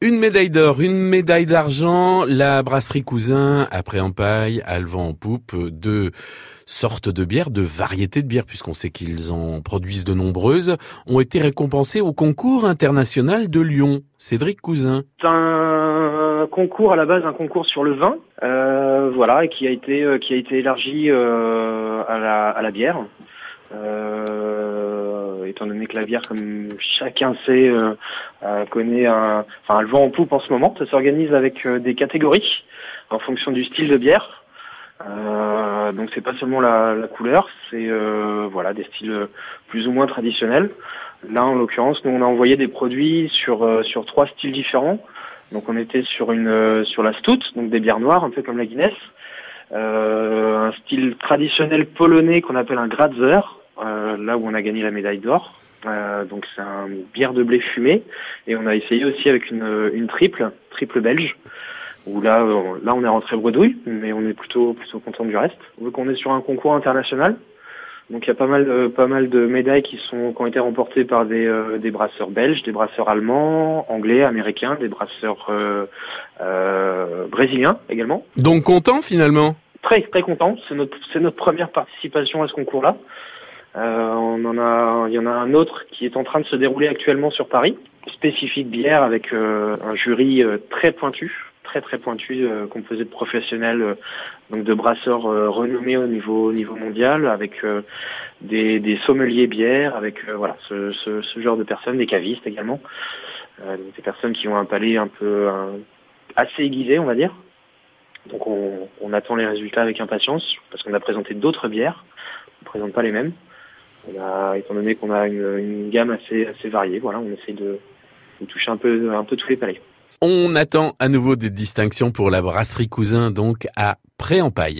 Une médaille d'or, une médaille d'argent, la brasserie Cousin, après en paille, à le vent en poupe, deux sortes de bières, de variétés de bières, puisqu'on sait qu'ils en produisent de nombreuses, ont été récompensées au concours international de Lyon. Cédric Cousin. Un concours à la base, un concours sur le vin, euh, voilà, et qui a été euh, qui a été élargi euh, à, la, bière. Euh, étant donné que la bière, comme chacun sait, connaît un, enfin, le vent en poupe en ce moment. Ça s'organise avec des catégories en fonction du style de bière. donc c'est pas seulement la, la couleur, c'est voilà des styles plus ou moins traditionnels. Là, en l'occurrence, nous on a envoyé des produits sur sur trois styles différents. Donc on était sur une sur la stout, donc des bières noires, un peu comme la Guinness. Euh, un style traditionnel polonais qu'on appelle un Gradzer, euh, là où on a gagné la médaille d'or. Euh, donc c'est un bière de blé fumé et on a essayé aussi avec une, une triple, triple belge où là, là on est rentré bredouille, mais on est plutôt plutôt content du reste. Vu qu'on est sur un concours international, donc il y a pas mal de, pas mal de médailles qui sont qui ont été remportées par des, euh, des brasseurs belges, des brasseurs allemands, anglais, américains, des brasseurs euh, euh, brésiliens également. Donc content finalement? Très très content. C'est notre c'est notre première participation à ce concours-là. Euh, on en a, il y en a un autre qui est en train de se dérouler actuellement sur Paris, spécifique bière avec euh, un jury euh, très pointu, très très pointu, composé de professionnels, donc de brasseurs renommés au niveau au niveau mondial, avec des, sommeliers bières, avec voilà ce, genre de personnes, des cavistes également, des personnes qui ont un palais un peu assez aiguisé, on va dire. Donc on, on attend les résultats avec impatience parce qu'on a présenté d'autres bières, on ne présente pas les mêmes. Étant donné qu'on a une, gamme assez, assez variée, voilà, on essaye de, de, toucher un peu, un peu tous les palais. On attend à nouveau des distinctions pour la brasserie Cousin, donc à Pré-en-Paille.